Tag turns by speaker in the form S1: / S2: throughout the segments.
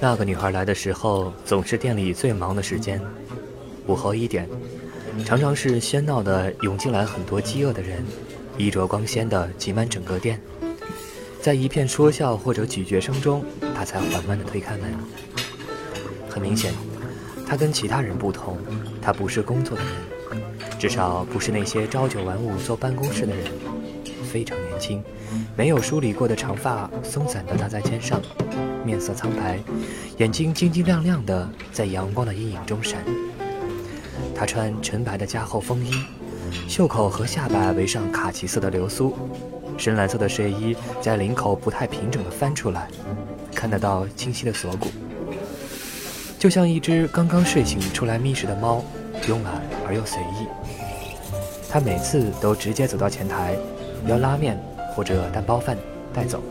S1: 那个女孩来的时候，总是店里最忙的时间。午后一点，常常是喧闹的涌进来很多饥饿的人，衣着光鲜的挤满整个店。在一片说笑或者咀嚼声中，她才缓慢地推开门。很明显，她跟其他人不同，她不是工作的人，至少不是那些朝九晚五坐办公室的人。非常年轻，没有梳理过的长发松散地搭在肩上。面色苍白，眼睛晶晶亮亮的，在阳光的阴影中闪。他穿纯白的加厚风衣，袖口和下摆围上卡其色的流苏，深蓝色的睡衣在领口不太平整的翻出来，看得到清晰的锁骨，就像一只刚刚睡醒出来觅食的猫，慵懒而又随意。他每次都直接走到前台，要拉面或者蛋包饭带走。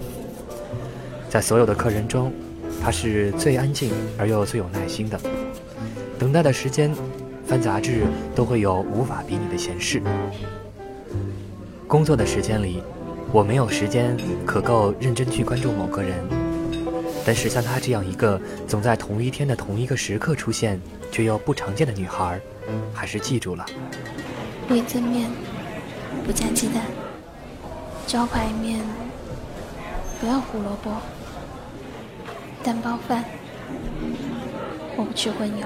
S1: 在所有的客人中，他是最安静而又最有耐心的。等待的时间，翻杂志都会有无法比拟的闲事。工作的时间里，我没有时间可够认真去关注某个人。但是像她这样一个总在同一天的同一个时刻出现却又不常见的女孩，还是记住了。
S2: 味增面，不加鸡蛋。招牌面，不要胡萝卜。蛋包饭，我不吃荤油，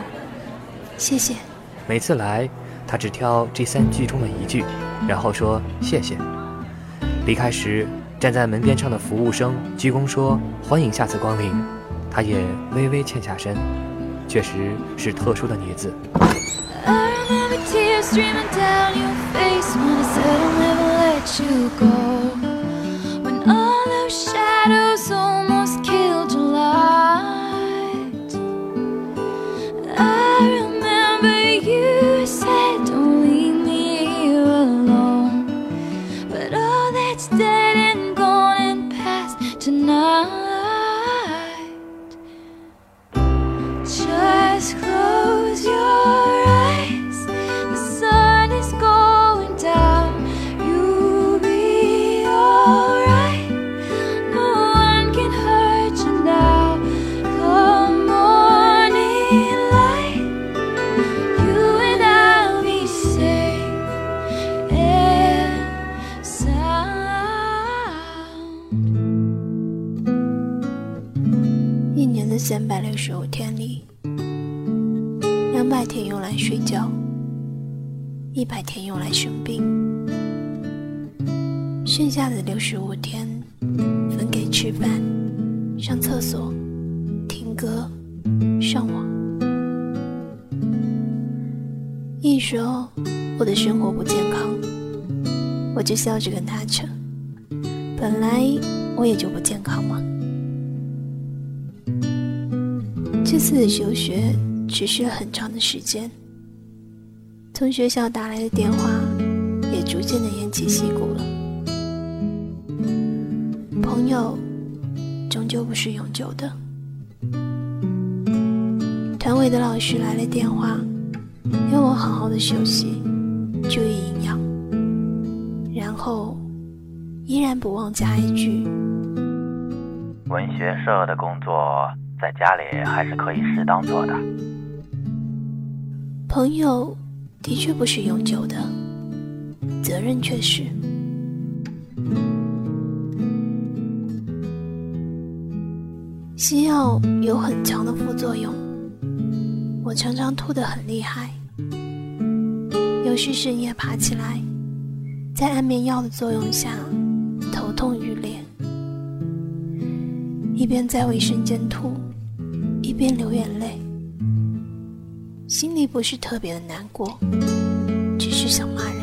S2: 谢谢。
S1: 每次来，他只挑这三句中的一句，然后说谢谢。离开时，站在门边上的服务生鞠躬说欢迎下次光临，他也微微欠下身，确实是特殊的女子。
S2: 三我就跟他扯，本来我也就不健康嘛。这次的休学持续了很长的时间，从学校打来的电话也逐渐的偃旗息鼓了。朋友终究不是永久的，团委的老师来了电话，要我好好的休息，注意营养，后依然不忘加一句：
S3: 文学社的工作。在家里还是可以适当做的。
S2: 朋友的确不是永久的，责任却是。西药有很强的副作用，我常常吐得很厉害，有时深夜爬起来，在安眠药的作用下头痛欲裂，一边在卫生间吐。一边流眼泪，心里不是特别的难过，只是想骂人。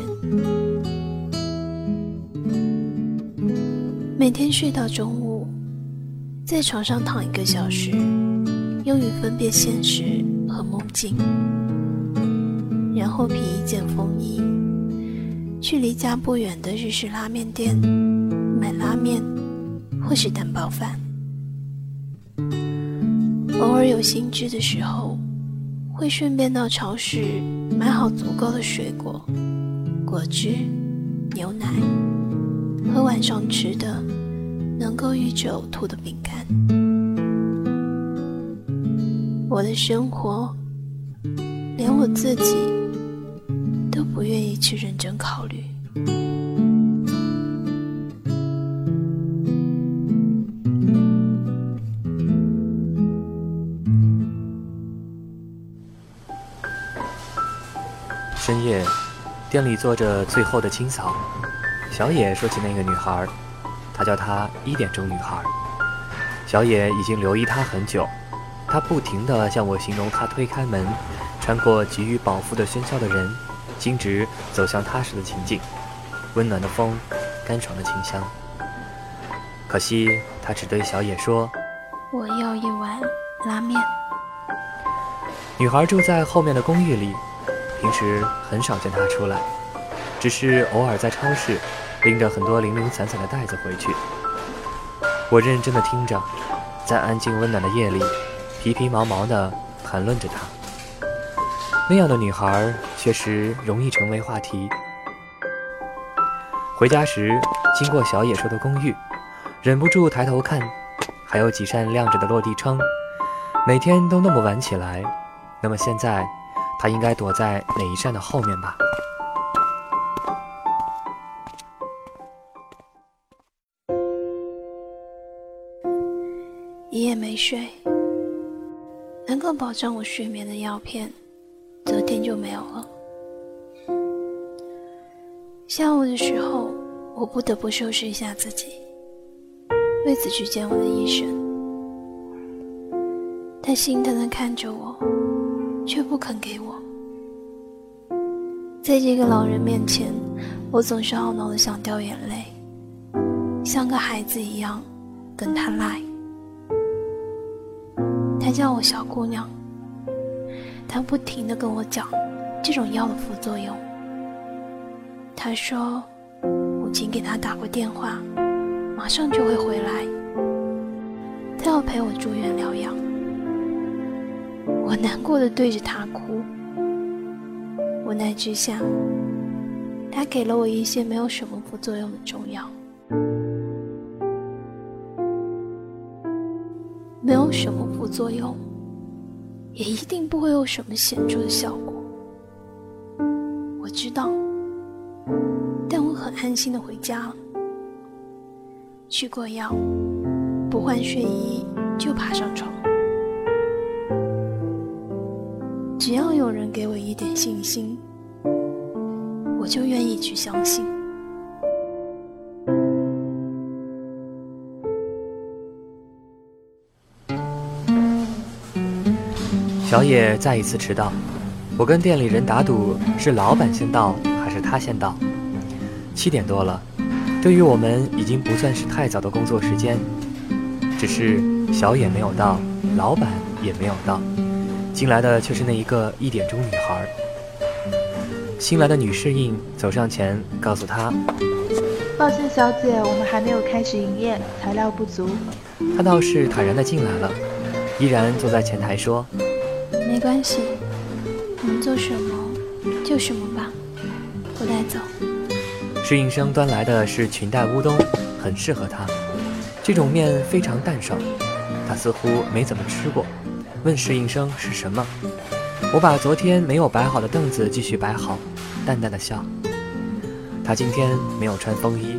S2: 每天睡到中午，在床上躺一个小时，用于分辨现实和梦境，然后披一件风衣，去离家不远的日式拉面店买拉面，或是蛋包饭。偶尔有兴致的时候，会顺便到超市买好足够的水果、果汁、牛奶和晚上吃的能够抑制呕吐的饼干。我的生活，连我自己我愿意去认真考虑。
S1: 深夜，店里做着最后的清扫。小野说起那个女孩，他叫她一点钟女孩。小野已经留意她很久，他不停地向我形容她推开门，穿过急于饱腹的喧嚣的人，径直走向踏实的情境。温暖的风，干爽的清香。可惜他只对小野说：“
S2: 我要一碗拉面。”
S1: 女孩住在后面的公寓里。平时很少见她出来，只是偶尔在超市拎着很多零零散散的袋子回去。我认真的听着，在安静温暖的夜里，皮皮毛毛的谈论着她。那样的女孩确实容易成为话题。回家时经过小野说的公寓，忍不住抬头看，还有几扇亮着的落地窗。每天都那么晚起来，那么现在。他应该躲在哪一扇的后面吧？
S2: 一夜没睡，能够保证我睡眠的药片，昨天就没有了。下午的时候，我不得不收拾一下自己，为此去见我的医生。他心疼的看着我。却不肯给我。在这个老人面前，我总是懊恼的想掉眼泪，像个孩子一样等他来。他叫我小姑娘，他不停的跟我讲这种药的副作用。他说，母亲给他打过电话，马上就会回来，他要陪我住院疗养。我难过的对着他哭，无奈之下，他给了我一些没有什么副作用的中药，没有什么副作用，也一定不会有什么显著的效果。我知道，但我很安心的回家了，取过药，不换睡衣就爬上床。只要有人给我一点信心，我就愿意去相信。
S1: 小野再一次迟到，我跟店里人打赌是老板先到还是他先到。七点多了，对于我们已经不算是太早的工作时间，只是小野没有到，老板也没有到。进来的却是那一个一点钟女孩。新来的女侍应走上前，告诉她：“
S4: 抱歉，小姐，我们还没有开始营业，材料不足。”
S1: 她倒是坦然地进来了，依然坐在前台说：“
S2: 没关系，能做什么就什么吧，我带走。”
S1: 侍应生端来的是裙带乌冬，很适合她。这种面非常淡爽，她似乎没怎么吃过。问侍应生是什么？我把昨天没有摆好的凳子继续摆好，淡淡的笑。他今天没有穿风衣，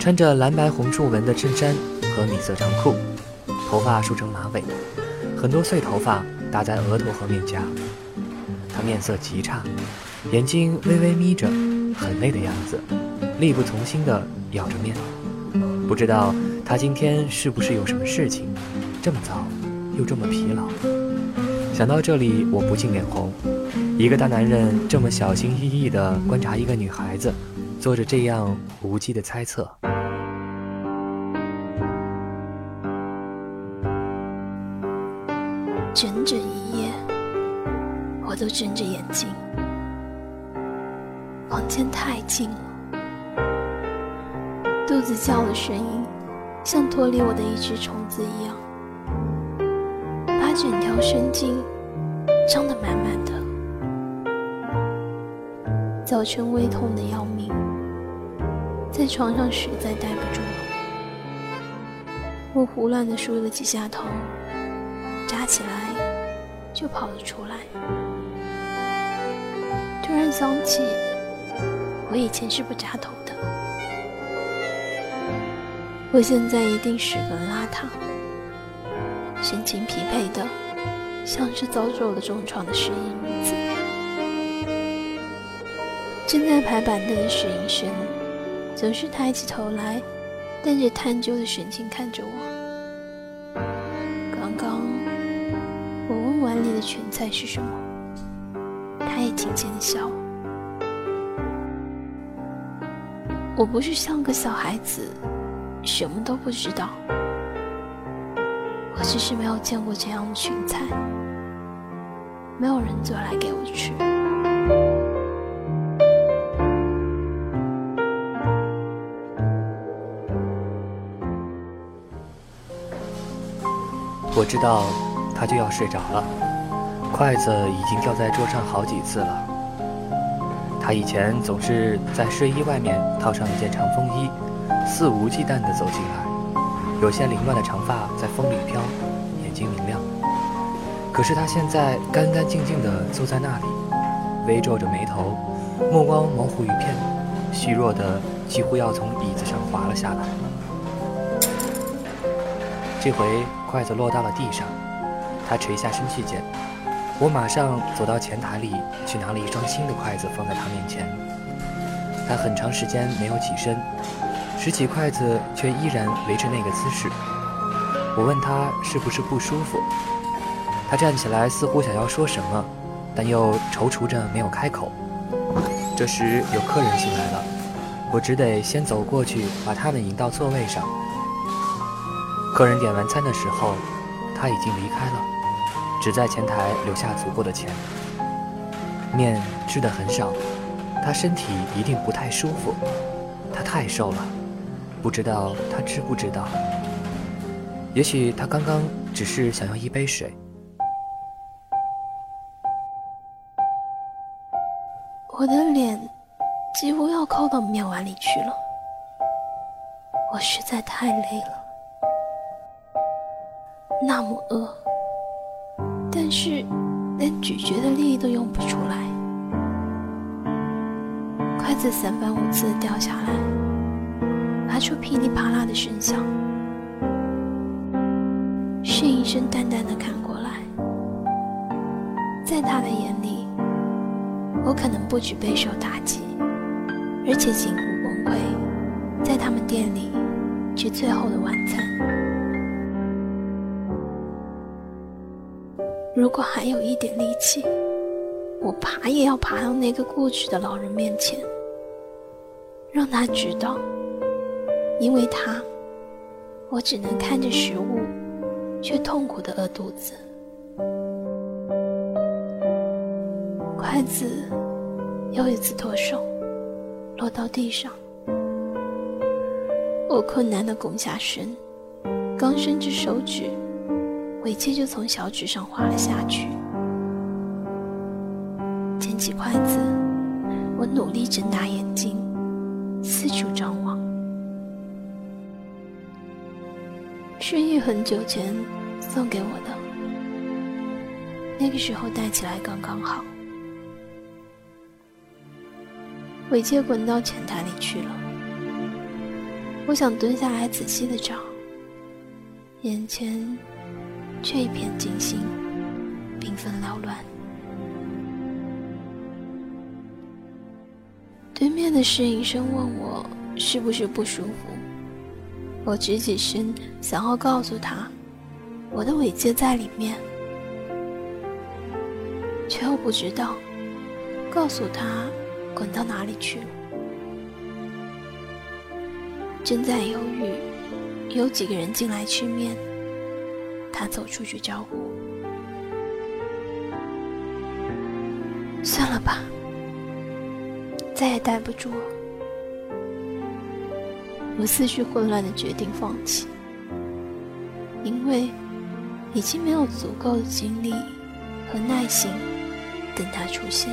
S1: 穿着蓝白红竖纹的衬衫和米色长裤，头发梳成马尾，很多碎头发搭在额头和面颊。他面色极差，眼睛微微眯着，很累的样子，力不从心地咬着面。不知道他今天是不是有什么事情，这么早。又这么疲劳，想到这里，我不禁脸红。一个大男人这么小心翼翼地观察一个女孩子，做着这样无稽的猜测。
S2: 睁着眼睛。房间太静了，肚子叫的声音，像脱离我的一只虫子一样。把整条神经张得满满的，早晨胃痛的要命，在床上实在待不住了。我胡乱的梳了几下头，扎起来就跑了出来。突然想起，我以前是不扎头的，我现在一定十分邋遢，神情疲惫的，像是遭受了重创的失忆女子。正在排版的石英生，总是抬起头来，带着探究的神情看着我。刚刚我问碗里的全菜是什么，也轻轻的笑。我不是像个小孩子，什么都不知道，我只是没有见过这样的裙菜，没有人做来给我吃。
S1: 我知道他就要睡着了，筷子已经掉在桌上好几次了。他以前总是在睡衣外面套上一件长风衣，肆无忌惮地走进来，有些凌乱的长发在风里飘，眼睛明亮。可是他现在干干净净地坐在那里，微皱着眉头，目光模糊一片，虚弱的几乎要从椅子上滑了下来。这回筷子落到了地上，他垂下身去捡。我马上走到前台里去拿了一双新的筷子放在他面前。他很长时间没有起身，拾起筷子却依然维持那个姿势。我问他是不是不舒服，他站起来似乎想要说什么，但又踌躇着没有开口。这时有客人进来了，我只得先走过去把他们引到座位上。客人点完餐的时候，他已经离开了，只在前台留下足够的钱。面吃的很少，他身体一定不太舒服，他太瘦了，不知道他知不知道。也许他刚刚只是想要一杯水。
S2: 我的脸几乎要靠到面碗里去了，我实在太累了。那么饿，但是连咀嚼的力都用不出来。筷子三番五次掉下来，发出噼里啪啦的声响。侍应生淡淡的看过来，在他的眼里，我可能不止备受打击，而且近乎崩溃，在他们店里吃最后的晚餐。如果还有一点力气，我爬也要爬到那个过去的老人面前，让他知道，因为他，我只能看着食物，却痛苦的饿肚子。筷子又一次脱手，落到地上。我困难的拱下身，刚伸直手指。尾戒就从小指上滑了下去。捡起筷子，我努力睁大眼睛，四处张望。是玉很久前送给我的，那个时候戴起来刚刚好。尾戒滚到前台里去了。我想蹲下来仔细的找，眼前。却一片惊心，缤纷缭乱。对面的侍应生问我是不是不舒服，我直起身想要告诉他我的尾戒在里面，却又不知道告诉他滚到哪里去了。正在犹豫，有几个人进来吃面。他走出去招呼。算了吧，再也待不住。我思绪混乱的决定放弃，因为已经没有足够的精力和耐心等他出现。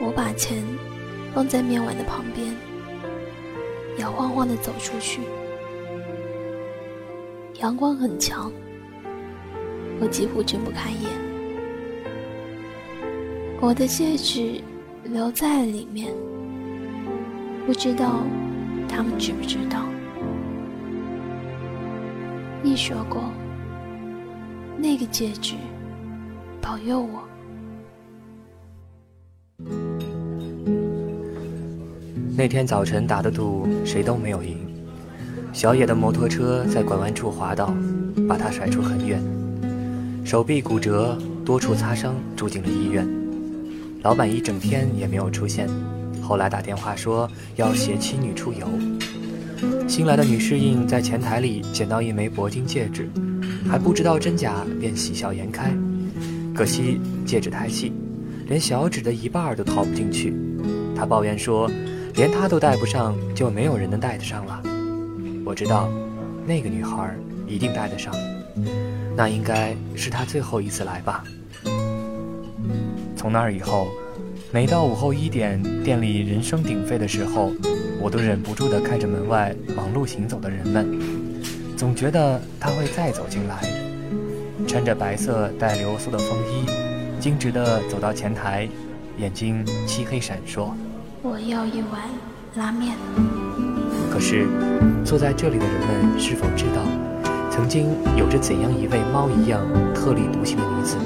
S2: 我把钱放在面碗的旁边。摇晃晃地走出去，阳光很强，我几乎睁不开眼。我的戒指留在了里面，不知道他们知不知道。你说过，那个戒指保佑我。
S1: 那天早晨打的赌，谁都没有赢。小野的摩托车在拐弯处滑倒，把他甩出很远，手臂骨折，多处擦伤，住进了医院。老板一整天也没有出现，后来打电话说要携妻女出游。新来的女侍应在前台里捡到一枚铂金戒指，还不知道真假，便喜笑颜开。可惜戒指太细，连小指的一半都套不进去。她抱怨说。连他都戴不上，就没有人能戴得上了。我知道，那个女孩一定戴得上，那应该是她最后一次来吧。从那儿以后，每到午后一点，店里人声鼎沸的时候，我都忍不住地看着门外忙碌行走的人们，总觉得他会再走进来，穿着白色带流苏的风衣，径直地走到前台，眼睛漆黑闪烁。
S2: 我要一碗拉面。
S1: 可是，坐在这里的人们是否知道，曾经有着怎样一位猫一样特立独行的女子
S5: 呢？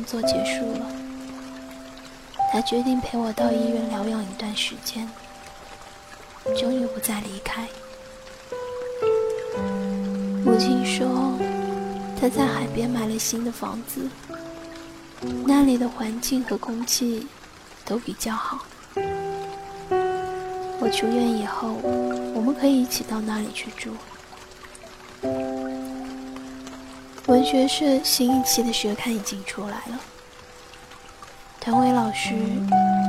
S2: 工作结束了。他决定陪我到医院疗养一段时间，终于不再离开。母亲说，他在海边买了新的房子，那里的环境和空气都比较好。我出院以后，我们可以一起到那里去住。文学社新一期的学刊已经出来了，团委老师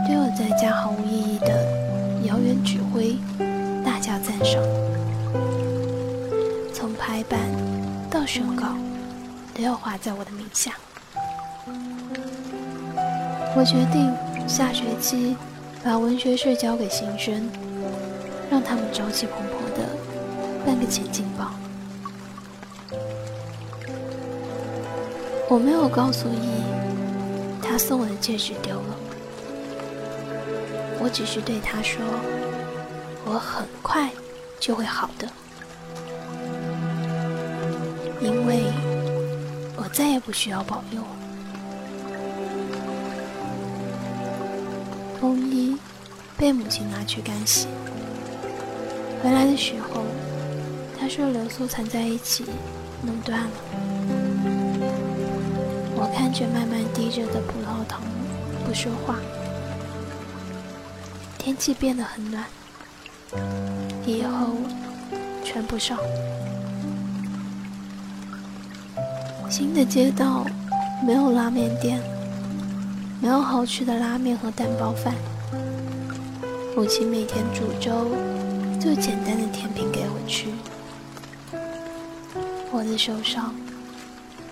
S2: 对我在家毫无意义的遥远指挥大加赞赏，从排版到手稿都要画在我的名下。我决定下学期把文学社交给新生，让他们朝气蓬勃的办个前进报。我没有告诉伊，他送我的戒指丢了。我只是对他说，我很快就会好的，因为我再也不需要保佑。风衣被母亲拿去干洗，回来的时候，他说流苏缠在一起，弄断了。我看着慢慢滴着的葡萄糖，不说话。天气变得很暖，以后穿不上。新的街道没有拉面店。没有好吃的拉面和蛋包饭，母亲每天煮粥，最简单的甜品给我吃。我的手上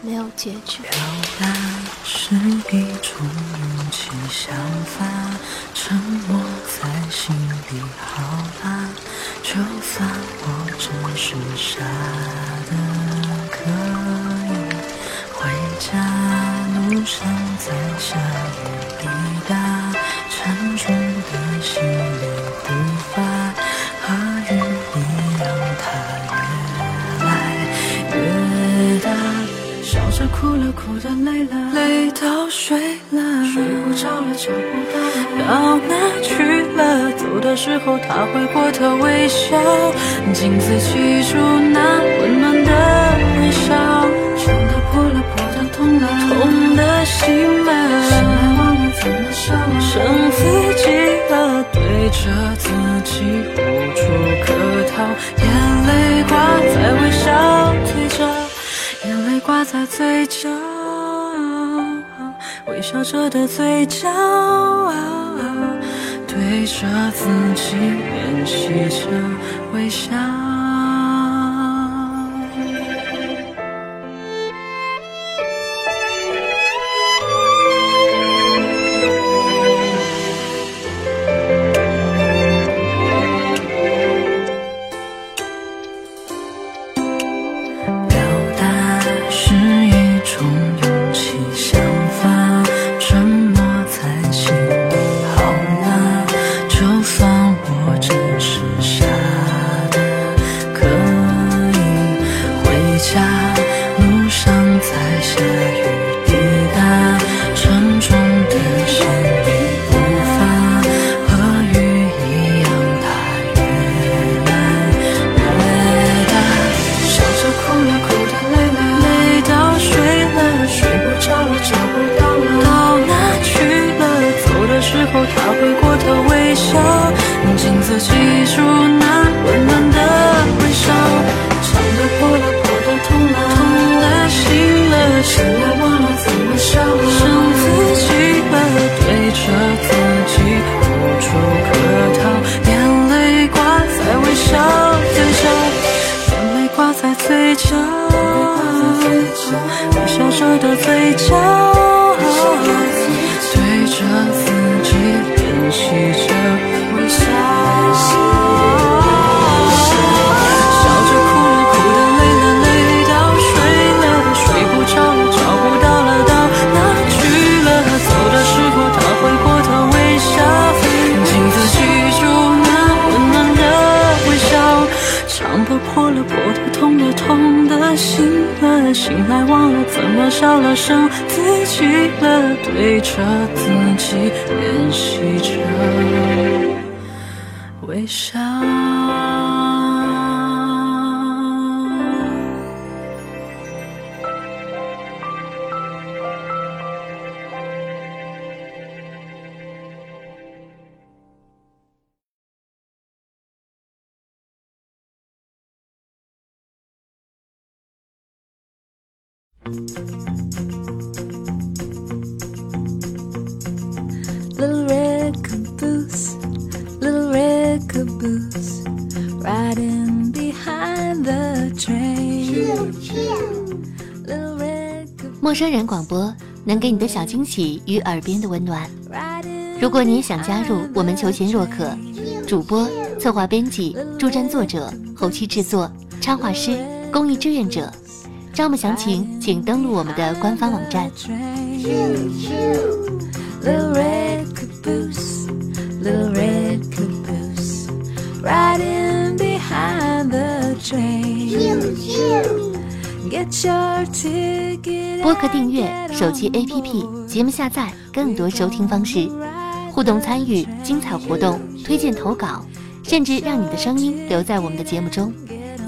S2: 没有结局。
S6: 表达是一种勇气，想法沉默在心底好吧，就算我只是傻的，可以回家路上再下雨。滴答，哭了，哭的累了，累到睡了，睡不着了，找不到了，到哪去了？走的时候他回过头微笑，镜子记住那温暖的微笑，伤的破了，破的痛了，痛的醒了怎么笑了。剩自己了，对着自己无处可逃，眼泪挂在挂在嘴角，微笑着的嘴角，对着自己练习着微笑。家，路上在下雨。醒了醒来忘了怎么笑了剩自己了对着自己练习着。微笑。
S5: Little red caboose, little red caboose, riding behind the train.
S7: 陌生人广播能给你的小惊喜与耳边的温暖。如果你也想加入，我们求贤若渴，主播、策划、编辑、助战作者、后期制作、插画师、公益志愿者，项目详情请登录我们的官方网站。播客订阅手机 APP 节目下载，更多收听方式，互动参与，精彩活动，推荐投稿，甚至让你的声音留在我们的节目中。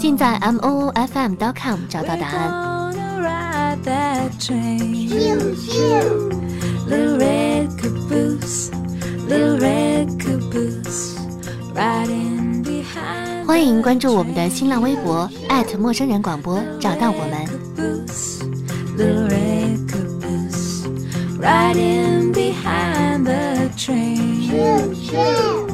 S7: 尽在 m o o f m dot com 找到答案
S5: i wanna ride that train 们。Riding behind the train. Choo, choo.